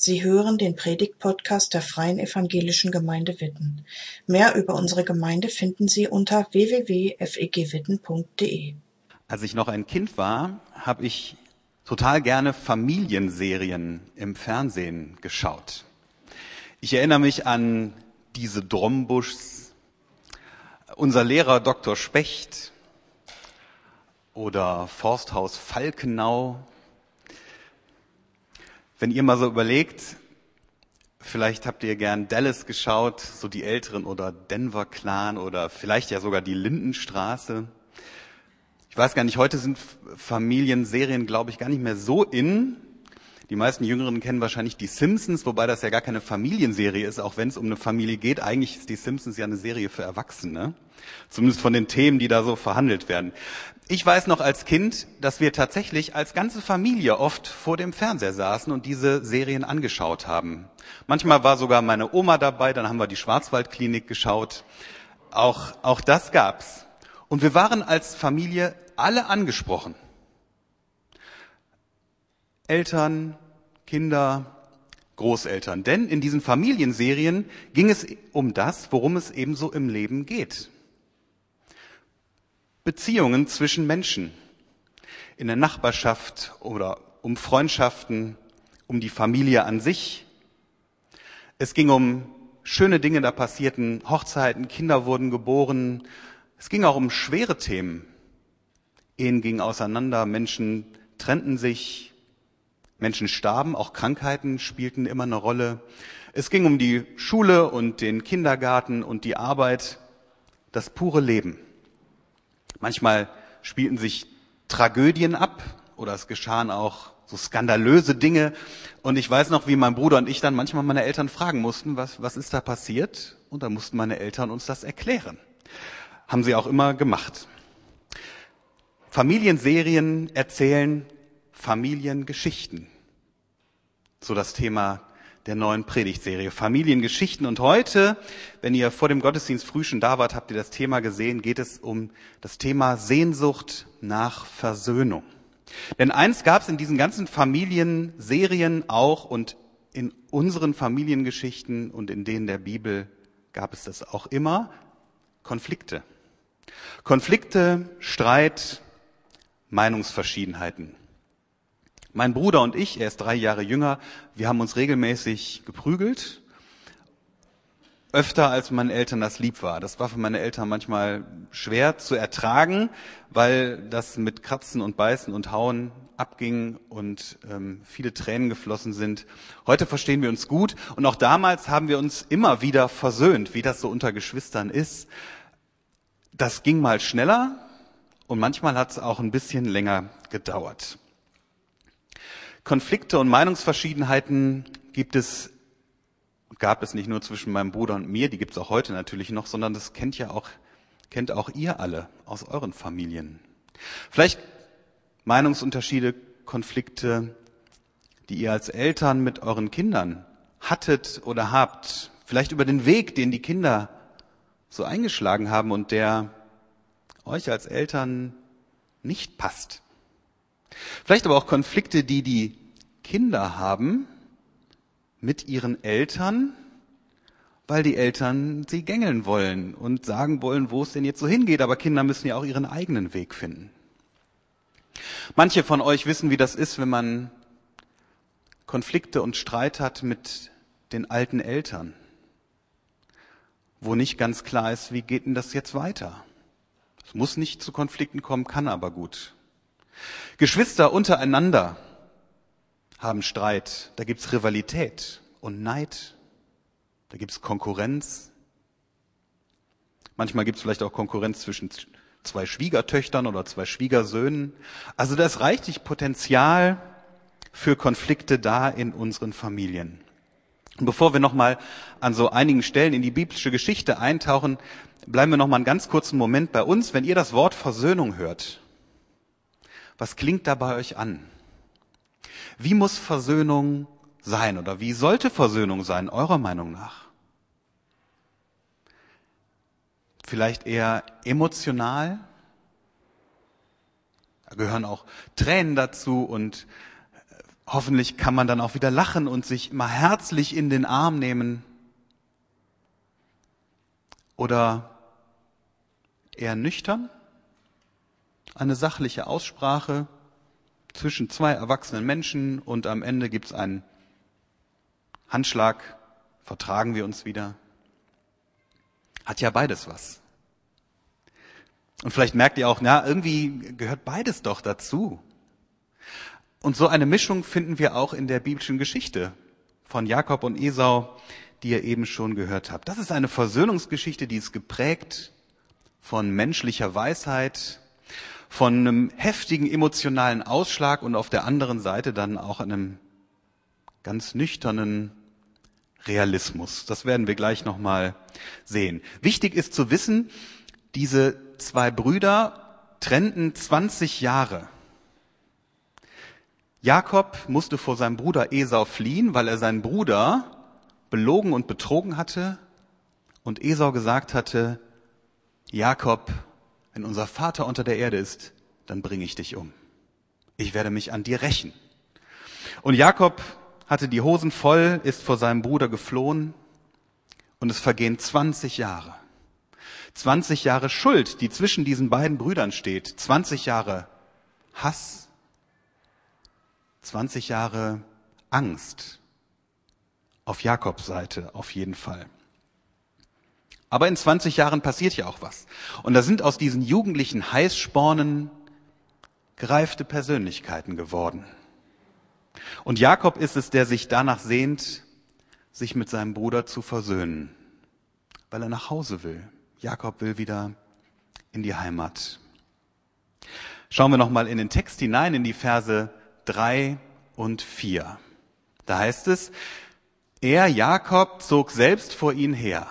Sie hören den Predigt-Podcast der Freien Evangelischen Gemeinde Witten. Mehr über unsere Gemeinde finden Sie unter www.fegwitten.de. Als ich noch ein Kind war, habe ich total gerne Familienserien im Fernsehen geschaut. Ich erinnere mich an diese Drombuschs, unser Lehrer Dr. Specht oder Forsthaus Falkenau wenn ihr mal so überlegt, vielleicht habt ihr gern Dallas geschaut, so die Älteren oder Denver Clan oder vielleicht ja sogar die Lindenstraße. Ich weiß gar nicht, heute sind Familienserien, glaube ich, gar nicht mehr so in. Die meisten Jüngeren kennen wahrscheinlich die Simpsons, wobei das ja gar keine Familienserie ist, auch wenn es um eine Familie geht. Eigentlich ist die Simpsons ja eine Serie für Erwachsene. Zumindest von den Themen, die da so verhandelt werden. Ich weiß noch als Kind, dass wir tatsächlich als ganze Familie oft vor dem Fernseher saßen und diese Serien angeschaut haben. Manchmal war sogar meine Oma dabei, dann haben wir die Schwarzwaldklinik geschaut. Auch, auch das gab's. Und wir waren als Familie alle angesprochen. Eltern, Kinder, Großeltern. Denn in diesen Familienserien ging es um das, worum es ebenso im Leben geht. Beziehungen zwischen Menschen in der Nachbarschaft oder um Freundschaften, um die Familie an sich. Es ging um schöne Dinge, da passierten Hochzeiten, Kinder wurden geboren. Es ging auch um schwere Themen. Ehen gingen auseinander, Menschen trennten sich, Menschen starben, auch Krankheiten spielten immer eine Rolle. Es ging um die Schule und den Kindergarten und die Arbeit, das pure Leben. Manchmal spielten sich Tragödien ab oder es geschahen auch so skandalöse Dinge. Und ich weiß noch, wie mein Bruder und ich dann manchmal meine Eltern fragen mussten, was, was ist da passiert? Und dann mussten meine Eltern uns das erklären. Haben sie auch immer gemacht. Familienserien erzählen Familiengeschichten. So das Thema der neuen Predigtserie Familiengeschichten. Und heute, wenn ihr vor dem Gottesdienst früh schon da wart, habt ihr das Thema gesehen, geht es um das Thema Sehnsucht nach Versöhnung. Denn eins gab es in diesen ganzen Familienserien auch und in unseren Familiengeschichten und in denen der Bibel gab es das auch immer, Konflikte. Konflikte, Streit, Meinungsverschiedenheiten. Mein Bruder und ich, er ist drei Jahre jünger, wir haben uns regelmäßig geprügelt. Öfter als meinen Eltern das lieb war. Das war für meine Eltern manchmal schwer zu ertragen, weil das mit Kratzen und Beißen und Hauen abging und ähm, viele Tränen geflossen sind. Heute verstehen wir uns gut und auch damals haben wir uns immer wieder versöhnt, wie das so unter Geschwistern ist. Das ging mal schneller und manchmal hat es auch ein bisschen länger gedauert. Konflikte und Meinungsverschiedenheiten gibt es, gab es nicht nur zwischen meinem Bruder und mir, die gibt es auch heute natürlich noch, sondern das kennt ja auch, kennt auch ihr alle aus euren Familien. Vielleicht Meinungsunterschiede, Konflikte, die ihr als Eltern mit euren Kindern hattet oder habt. Vielleicht über den Weg, den die Kinder so eingeschlagen haben und der euch als Eltern nicht passt. Vielleicht aber auch Konflikte, die die Kinder haben mit ihren Eltern, weil die Eltern sie gängeln wollen und sagen wollen, wo es denn jetzt so hingeht. Aber Kinder müssen ja auch ihren eigenen Weg finden. Manche von euch wissen, wie das ist, wenn man Konflikte und Streit hat mit den alten Eltern, wo nicht ganz klar ist, wie geht denn das jetzt weiter. Es muss nicht zu Konflikten kommen, kann aber gut. Geschwister untereinander haben Streit, da gibt's Rivalität und Neid, da gibt's Konkurrenz. Manchmal gibt's vielleicht auch Konkurrenz zwischen zwei Schwiegertöchtern oder zwei Schwiegersöhnen. Also da ist reichlich Potenzial für Konflikte da in unseren Familien. Und bevor wir nochmal an so einigen Stellen in die biblische Geschichte eintauchen, bleiben wir nochmal einen ganz kurzen Moment bei uns. Wenn ihr das Wort Versöhnung hört, was klingt da bei euch an? Wie muss Versöhnung sein oder wie sollte Versöhnung sein, eurer Meinung nach? Vielleicht eher emotional? Da gehören auch Tränen dazu und Hoffentlich kann man dann auch wieder lachen und sich immer herzlich in den Arm nehmen. Oder eher nüchtern? Eine sachliche Aussprache zwischen zwei erwachsenen Menschen und am Ende gibt's einen Handschlag, vertragen wir uns wieder. Hat ja beides was. Und vielleicht merkt ihr auch, na, irgendwie gehört beides doch dazu. Und so eine Mischung finden wir auch in der biblischen Geschichte von Jakob und Esau, die ihr eben schon gehört habt. Das ist eine Versöhnungsgeschichte, die ist geprägt von menschlicher Weisheit, von einem heftigen emotionalen Ausschlag und auf der anderen Seite dann auch einem ganz nüchternen Realismus. Das werden wir gleich nochmal sehen. Wichtig ist zu wissen, diese zwei Brüder trennten 20 Jahre. Jakob musste vor seinem Bruder Esau fliehen, weil er seinen Bruder belogen und betrogen hatte und Esau gesagt hatte, Jakob, wenn unser Vater unter der Erde ist, dann bringe ich dich um. Ich werde mich an dir rächen. Und Jakob hatte die Hosen voll, ist vor seinem Bruder geflohen und es vergehen 20 Jahre. 20 Jahre Schuld, die zwischen diesen beiden Brüdern steht. 20 Jahre Hass, 20 Jahre Angst. Auf Jakobs Seite auf jeden Fall. Aber in 20 Jahren passiert ja auch was. Und da sind aus diesen jugendlichen Heißspornen gereifte Persönlichkeiten geworden. Und Jakob ist es, der sich danach sehnt, sich mit seinem Bruder zu versöhnen, weil er nach Hause will. Jakob will wieder in die Heimat. Schauen wir nochmal in den Text hinein, in die Verse drei und vier. Da heißt es, er, Jakob, zog selbst vor ihn her.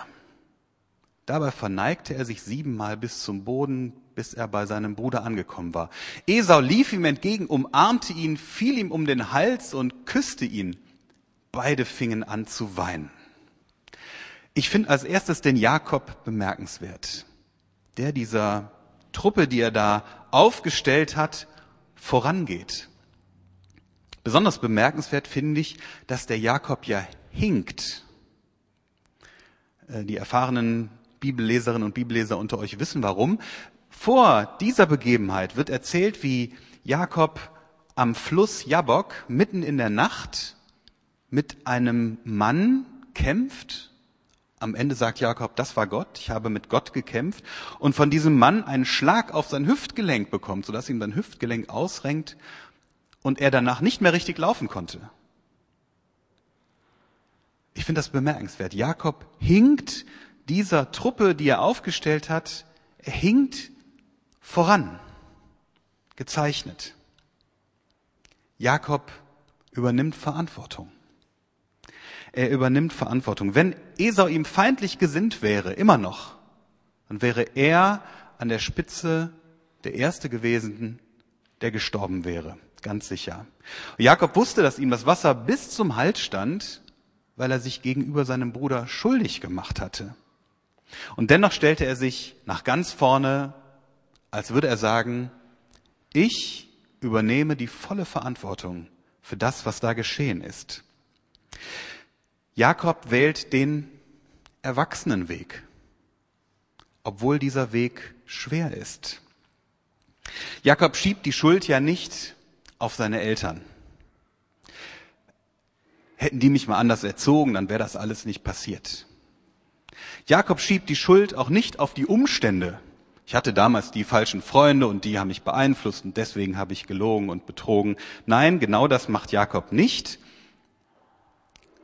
Dabei verneigte er sich siebenmal bis zum Boden, bis er bei seinem Bruder angekommen war. Esau lief ihm entgegen, umarmte ihn, fiel ihm um den Hals und küsste ihn. Beide fingen an zu weinen. Ich finde als erstes den Jakob bemerkenswert, der dieser Truppe, die er da aufgestellt hat, vorangeht. Besonders bemerkenswert finde ich, dass der Jakob ja hinkt. Äh, die erfahrenen Bibelleserinnen und Bibelleser unter euch wissen warum. Vor dieser Begebenheit wird erzählt, wie Jakob am Fluss Jabok mitten in der Nacht mit einem Mann kämpft. Am Ende sagt Jakob, das war Gott, ich habe mit Gott gekämpft und von diesem Mann einen Schlag auf sein Hüftgelenk bekommt, sodass ihm sein Hüftgelenk ausrenkt und er danach nicht mehr richtig laufen konnte. Ich finde das bemerkenswert. Jakob hinkt dieser Truppe, die er aufgestellt hat, er hinkt voran, gezeichnet. Jakob übernimmt Verantwortung. Er übernimmt Verantwortung. Wenn Esau ihm feindlich gesinnt wäre, immer noch, dann wäre er an der Spitze der Erste gewesen, der gestorben wäre. Ganz sicher. Jakob wusste, dass ihm das Wasser bis zum Hals stand, weil er sich gegenüber seinem Bruder schuldig gemacht hatte. Und dennoch stellte er sich nach ganz vorne, als würde er sagen, ich übernehme die volle Verantwortung für das, was da geschehen ist. Jakob wählt den Erwachsenenweg, obwohl dieser Weg schwer ist. Jakob schiebt die Schuld ja nicht auf seine Eltern. Hätten die mich mal anders erzogen, dann wäre das alles nicht passiert. Jakob schiebt die Schuld auch nicht auf die Umstände. Ich hatte damals die falschen Freunde und die haben mich beeinflusst und deswegen habe ich gelogen und betrogen. Nein, genau das macht Jakob nicht,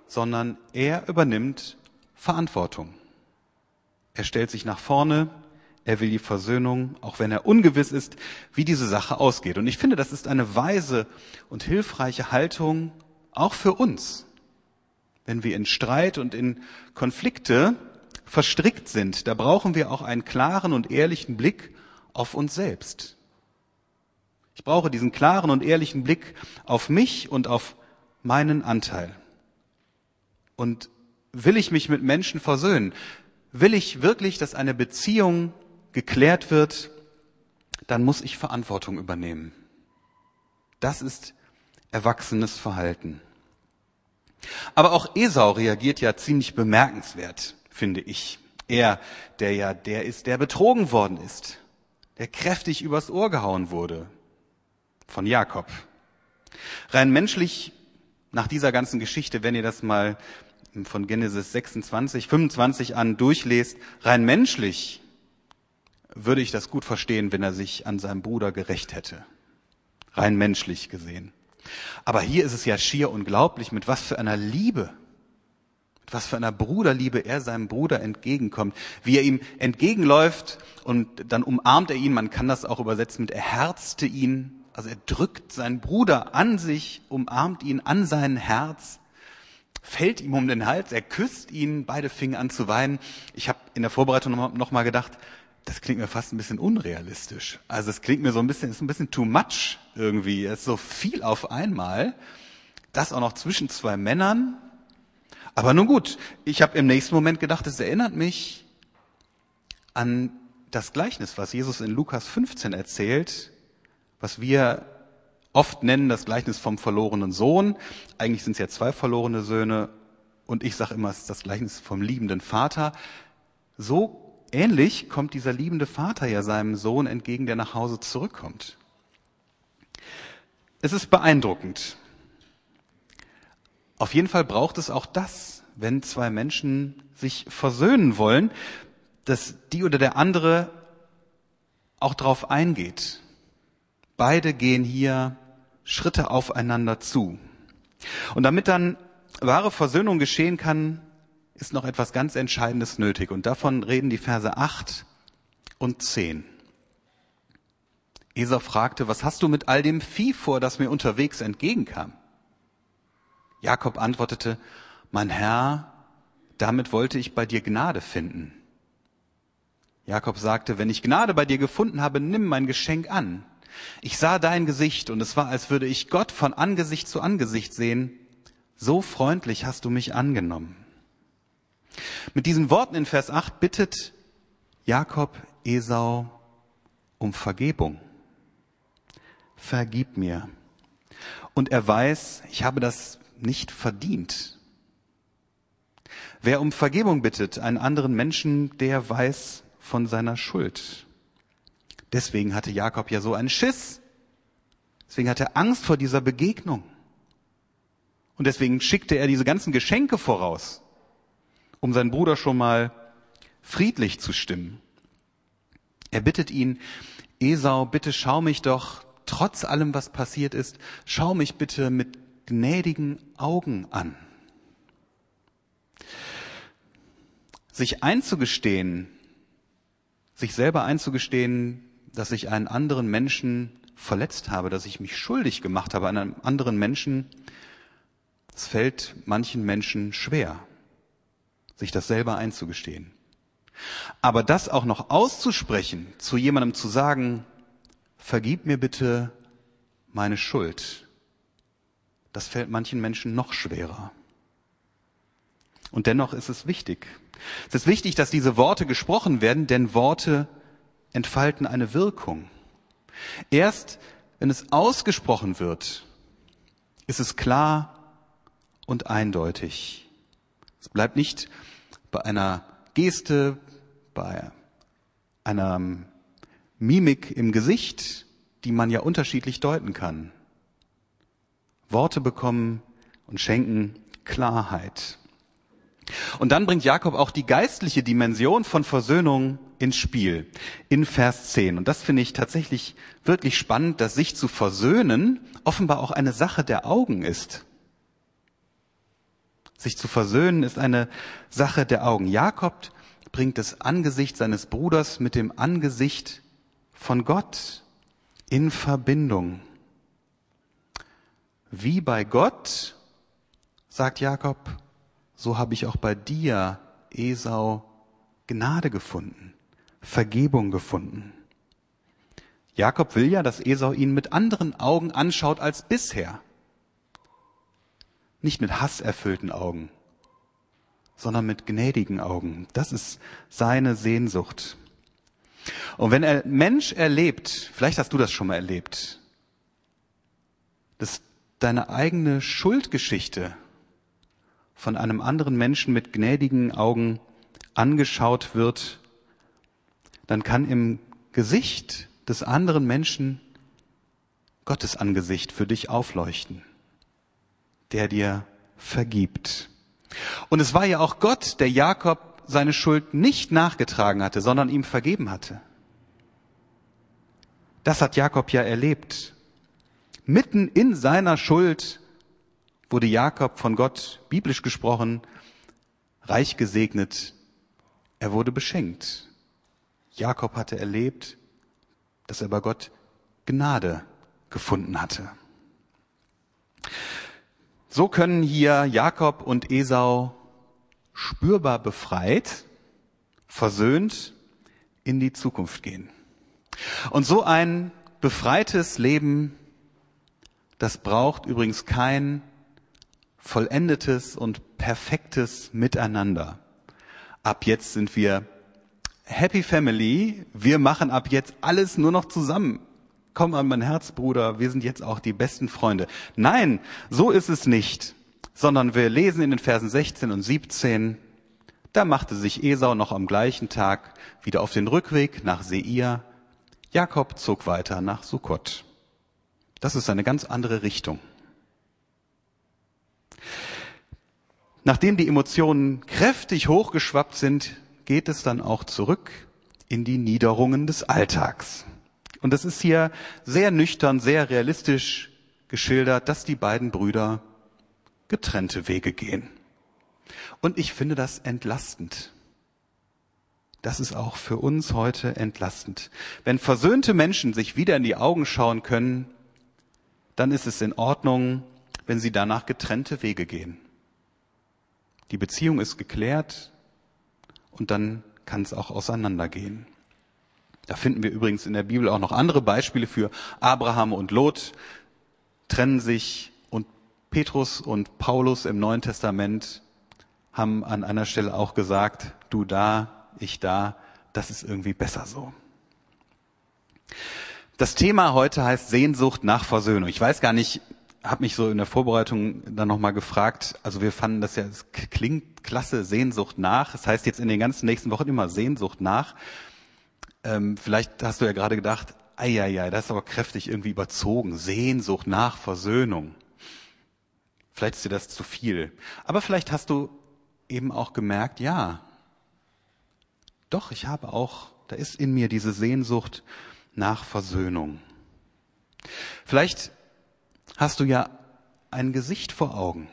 sondern er übernimmt Verantwortung. Er stellt sich nach vorne, er will die Versöhnung, auch wenn er ungewiss ist, wie diese Sache ausgeht. Und ich finde, das ist eine weise und hilfreiche Haltung auch für uns, wenn wir in Streit und in Konflikte verstrickt sind. Da brauchen wir auch einen klaren und ehrlichen Blick auf uns selbst. Ich brauche diesen klaren und ehrlichen Blick auf mich und auf meinen Anteil. Und will ich mich mit Menschen versöhnen? Will ich wirklich, dass eine Beziehung geklärt wird, dann muss ich Verantwortung übernehmen. Das ist erwachsenes Verhalten. Aber auch Esau reagiert ja ziemlich bemerkenswert, finde ich. Er, der ja der ist, der betrogen worden ist, der kräftig übers Ohr gehauen wurde von Jakob. Rein menschlich, nach dieser ganzen Geschichte, wenn ihr das mal von Genesis 26, 25 an durchlest, rein menschlich würde ich das gut verstehen, wenn er sich an seinem Bruder gerecht hätte. Rein menschlich gesehen. Aber hier ist es ja schier unglaublich, mit was für einer Liebe, mit was für einer Bruderliebe er seinem Bruder entgegenkommt, wie er ihm entgegenläuft und dann umarmt er ihn, man kann das auch übersetzen mit er herzte ihn, also er drückt seinen Bruder an sich, umarmt ihn an sein Herz, fällt ihm um den Hals, er küsst ihn, beide fingen an zu weinen. Ich habe in der Vorbereitung noch mal, noch mal gedacht, das klingt mir fast ein bisschen unrealistisch. Also es klingt mir so ein bisschen, ist ein bisschen too much irgendwie. Es ist so viel auf einmal. Das auch noch zwischen zwei Männern. Aber nun gut, ich habe im nächsten Moment gedacht, es erinnert mich an das Gleichnis, was Jesus in Lukas 15 erzählt, was wir oft nennen das Gleichnis vom verlorenen Sohn. Eigentlich sind es ja zwei verlorene Söhne und ich sage immer, es ist das Gleichnis vom liebenden Vater. So Ähnlich kommt dieser liebende Vater ja seinem Sohn entgegen, der nach Hause zurückkommt. Es ist beeindruckend. Auf jeden Fall braucht es auch das, wenn zwei Menschen sich versöhnen wollen, dass die oder der andere auch darauf eingeht. Beide gehen hier Schritte aufeinander zu. Und damit dann wahre Versöhnung geschehen kann, ist noch etwas ganz Entscheidendes nötig. Und davon reden die Verse 8 und 10. Esau fragte, was hast du mit all dem Vieh vor, das mir unterwegs entgegenkam? Jakob antwortete, mein Herr, damit wollte ich bei dir Gnade finden. Jakob sagte, wenn ich Gnade bei dir gefunden habe, nimm mein Geschenk an. Ich sah dein Gesicht und es war, als würde ich Gott von Angesicht zu Angesicht sehen. So freundlich hast du mich angenommen. Mit diesen Worten in Vers 8 bittet Jakob Esau um Vergebung. Vergib mir. Und er weiß, ich habe das nicht verdient. Wer um Vergebung bittet, einen anderen Menschen, der weiß von seiner Schuld. Deswegen hatte Jakob ja so einen Schiss. Deswegen hatte er Angst vor dieser Begegnung. Und deswegen schickte er diese ganzen Geschenke voraus um seinen Bruder schon mal friedlich zu stimmen. Er bittet ihn, Esau, bitte schau mich doch, trotz allem, was passiert ist, schau mich bitte mit gnädigen Augen an. Sich einzugestehen, sich selber einzugestehen, dass ich einen anderen Menschen verletzt habe, dass ich mich schuldig gemacht habe an einem anderen Menschen, es fällt manchen Menschen schwer sich das selber einzugestehen. Aber das auch noch auszusprechen, zu jemandem zu sagen, vergib mir bitte meine Schuld, das fällt manchen Menschen noch schwerer. Und dennoch ist es wichtig. Es ist wichtig, dass diese Worte gesprochen werden, denn Worte entfalten eine Wirkung. Erst wenn es ausgesprochen wird, ist es klar und eindeutig. Es bleibt nicht bei einer Geste, bei einer Mimik im Gesicht, die man ja unterschiedlich deuten kann. Worte bekommen und schenken Klarheit. Und dann bringt Jakob auch die geistliche Dimension von Versöhnung ins Spiel in Vers 10. Und das finde ich tatsächlich wirklich spannend, dass sich zu versöhnen offenbar auch eine Sache der Augen ist. Sich zu versöhnen ist eine Sache der Augen. Jakob bringt das Angesicht seines Bruders mit dem Angesicht von Gott in Verbindung. Wie bei Gott, sagt Jakob, so habe ich auch bei dir, Esau, Gnade gefunden, Vergebung gefunden. Jakob will ja, dass Esau ihn mit anderen Augen anschaut als bisher nicht mit hasserfüllten Augen, sondern mit gnädigen Augen. Das ist seine Sehnsucht. Und wenn ein Mensch erlebt, vielleicht hast du das schon mal erlebt, dass deine eigene Schuldgeschichte von einem anderen Menschen mit gnädigen Augen angeschaut wird, dann kann im Gesicht des anderen Menschen Gottes Angesicht für dich aufleuchten, der dir vergibt. Und es war ja auch Gott, der Jakob seine Schuld nicht nachgetragen hatte, sondern ihm vergeben hatte. Das hat Jakob ja erlebt. Mitten in seiner Schuld wurde Jakob von Gott, biblisch gesprochen, reich gesegnet. Er wurde beschenkt. Jakob hatte erlebt, dass er bei Gott Gnade gefunden hatte. So können hier Jakob und Esau spürbar befreit, versöhnt in die Zukunft gehen. Und so ein befreites Leben, das braucht übrigens kein vollendetes und perfektes Miteinander. Ab jetzt sind wir Happy Family. Wir machen ab jetzt alles nur noch zusammen. Komm an mein Herz, Bruder. Wir sind jetzt auch die besten Freunde. Nein, so ist es nicht. Sondern wir lesen in den Versen 16 und 17. Da machte sich Esau noch am gleichen Tag wieder auf den Rückweg nach Seir Jakob zog weiter nach Sukkot. Das ist eine ganz andere Richtung. Nachdem die Emotionen kräftig hochgeschwappt sind, geht es dann auch zurück in die Niederungen des Alltags. Und das ist hier sehr nüchtern, sehr realistisch geschildert, dass die beiden Brüder getrennte Wege gehen. Und ich finde das entlastend das ist auch für uns heute entlastend. Wenn versöhnte Menschen sich wieder in die Augen schauen können, dann ist es in Ordnung, wenn sie danach getrennte Wege gehen. Die Beziehung ist geklärt und dann kann es auch auseinandergehen. Da finden wir übrigens in der Bibel auch noch andere Beispiele für Abraham und Lot trennen sich und Petrus und Paulus im Neuen Testament haben an einer Stelle auch gesagt, du da, ich da, das ist irgendwie besser so. Das Thema heute heißt Sehnsucht nach Versöhnung. Ich weiß gar nicht, habe mich so in der Vorbereitung dann nochmal gefragt, also wir fanden das ja, es klingt klasse, Sehnsucht nach. Das heißt jetzt in den ganzen nächsten Wochen immer Sehnsucht nach. Ähm, vielleicht hast du ja gerade gedacht, ja, das ist aber kräftig irgendwie überzogen. Sehnsucht nach Versöhnung. Vielleicht ist dir das zu viel. Aber vielleicht hast du eben auch gemerkt, ja, doch, ich habe auch, da ist in mir diese Sehnsucht nach Versöhnung. Vielleicht hast du ja ein Gesicht vor Augen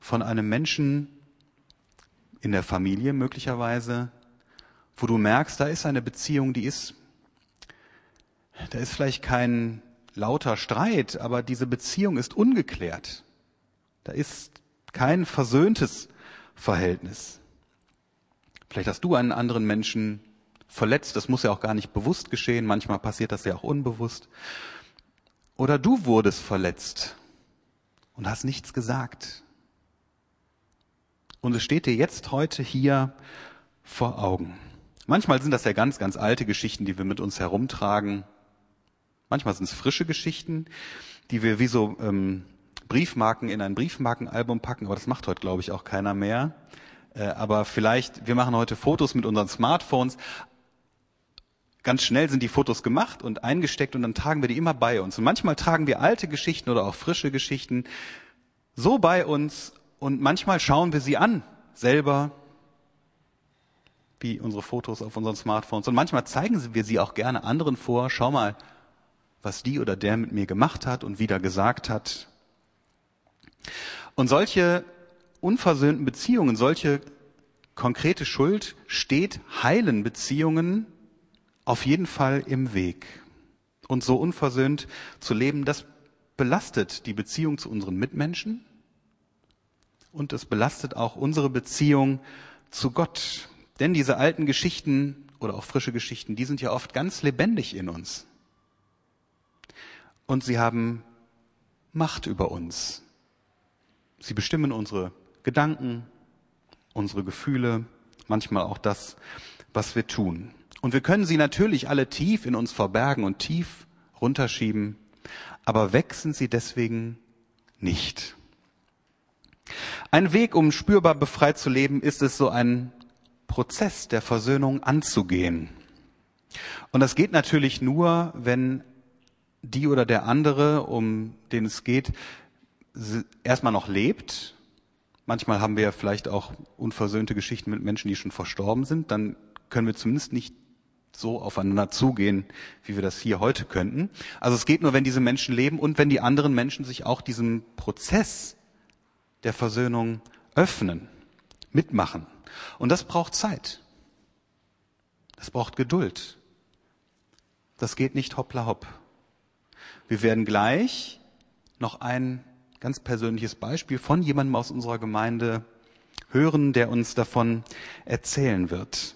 von einem Menschen in der Familie möglicherweise, wo du merkst, da ist eine Beziehung, die ist, da ist vielleicht kein lauter Streit, aber diese Beziehung ist ungeklärt. Da ist kein versöhntes Verhältnis. Vielleicht hast du einen anderen Menschen verletzt, das muss ja auch gar nicht bewusst geschehen, manchmal passiert das ja auch unbewusst. Oder du wurdest verletzt und hast nichts gesagt. Und es steht dir jetzt heute hier vor Augen. Manchmal sind das ja ganz, ganz alte Geschichten, die wir mit uns herumtragen. Manchmal sind es frische Geschichten, die wir wie so ähm, Briefmarken in ein Briefmarkenalbum packen, aber das macht heute, glaube ich, auch keiner mehr. Äh, aber vielleicht, wir machen heute Fotos mit unseren Smartphones. Ganz schnell sind die Fotos gemacht und eingesteckt und dann tragen wir die immer bei uns. Und manchmal tragen wir alte Geschichten oder auch frische Geschichten so bei uns und manchmal schauen wir sie an, selber, wie unsere Fotos auf unseren Smartphones. Und manchmal zeigen wir sie auch gerne anderen vor. Schau mal, was die oder der mit mir gemacht hat und wieder gesagt hat. Und solche unversöhnten Beziehungen, solche konkrete Schuld steht heilen Beziehungen auf jeden Fall im Weg. Und so unversöhnt zu leben, das belastet die Beziehung zu unseren Mitmenschen und es belastet auch unsere Beziehung zu Gott. Denn diese alten Geschichten oder auch frische Geschichten, die sind ja oft ganz lebendig in uns. Und sie haben Macht über uns. Sie bestimmen unsere Gedanken, unsere Gefühle, manchmal auch das, was wir tun. Und wir können sie natürlich alle tief in uns verbergen und tief runterschieben. aber sind sie deswegen nicht. Ein Weg, um spürbar befreit zu leben, ist es, so einen Prozess der Versöhnung anzugehen. Und das geht natürlich nur, wenn die oder der andere, um den es geht, erstmal noch lebt. Manchmal haben wir ja vielleicht auch unversöhnte Geschichten mit Menschen, die schon verstorben sind. Dann können wir zumindest nicht so aufeinander zugehen, wie wir das hier heute könnten. Also es geht nur, wenn diese Menschen leben und wenn die anderen Menschen sich auch diesem Prozess der Versöhnung öffnen, mitmachen. Und das braucht Zeit. Das braucht Geduld. Das geht nicht hoppla hopp. Wir werden gleich noch ein ganz persönliches Beispiel von jemandem aus unserer Gemeinde hören, der uns davon erzählen wird.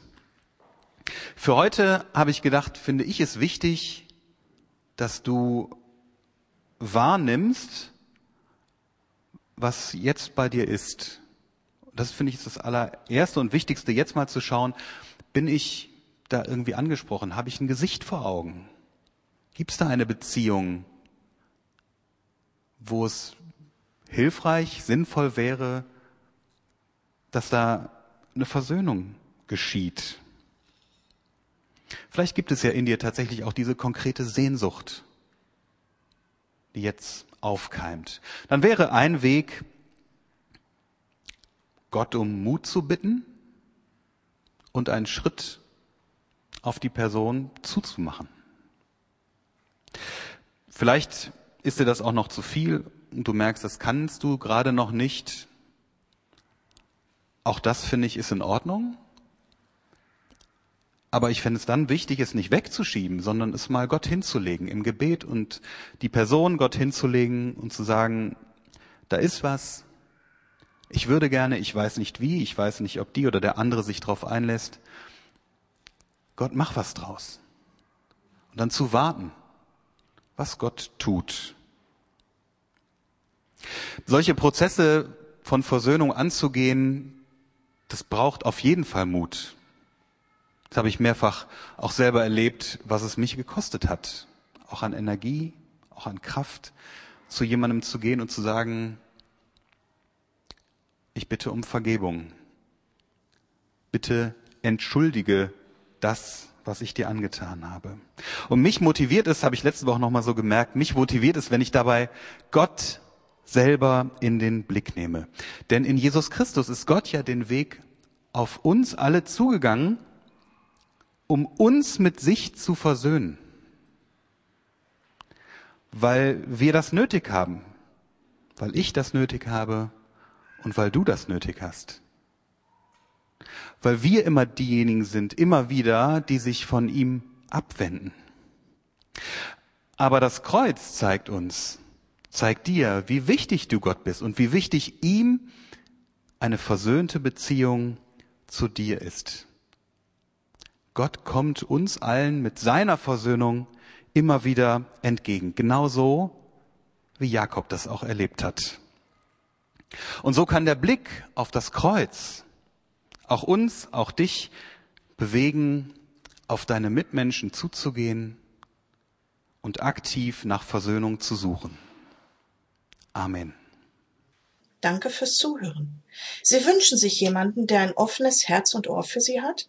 Für heute habe ich gedacht, finde ich es wichtig, dass du wahrnimmst, was jetzt bei dir ist. Das finde ich das allererste und wichtigste, jetzt mal zu schauen, bin ich da irgendwie angesprochen? Habe ich ein Gesicht vor Augen? Gibt es da eine Beziehung, wo es hilfreich, sinnvoll wäre, dass da eine Versöhnung geschieht? Vielleicht gibt es ja in dir tatsächlich auch diese konkrete Sehnsucht, die jetzt aufkeimt. Dann wäre ein Weg, Gott um Mut zu bitten und einen Schritt auf die Person zuzumachen. Vielleicht ist dir das auch noch zu viel und du merkst, das kannst du gerade noch nicht. Auch das finde ich ist in Ordnung. Aber ich fände es dann wichtig, es nicht wegzuschieben, sondern es mal Gott hinzulegen im Gebet und die Person Gott hinzulegen und zu sagen, da ist was. Ich würde gerne, ich weiß nicht wie, ich weiß nicht, ob die oder der andere sich darauf einlässt. Gott, mach was draus. Und dann zu warten, was Gott tut. Solche Prozesse von Versöhnung anzugehen, das braucht auf jeden Fall Mut. Das habe ich mehrfach auch selber erlebt, was es mich gekostet hat. Auch an Energie, auch an Kraft, zu jemandem zu gehen und zu sagen, ich bitte um Vergebung. Bitte entschuldige das, was ich dir angetan habe. Und mich motiviert es, habe ich letzte Woche nochmal so gemerkt, mich motiviert es, wenn ich dabei Gott selber in den Blick nehme. Denn in Jesus Christus ist Gott ja den Weg auf uns alle zugegangen um uns mit sich zu versöhnen, weil wir das nötig haben, weil ich das nötig habe und weil du das nötig hast. Weil wir immer diejenigen sind, immer wieder, die sich von ihm abwenden. Aber das Kreuz zeigt uns, zeigt dir, wie wichtig du Gott bist und wie wichtig ihm eine versöhnte Beziehung zu dir ist. Gott kommt uns allen mit seiner Versöhnung immer wieder entgegen. Genauso wie Jakob das auch erlebt hat. Und so kann der Blick auf das Kreuz auch uns, auch dich bewegen, auf deine Mitmenschen zuzugehen und aktiv nach Versöhnung zu suchen. Amen. Danke fürs Zuhören. Sie wünschen sich jemanden, der ein offenes Herz und Ohr für Sie hat?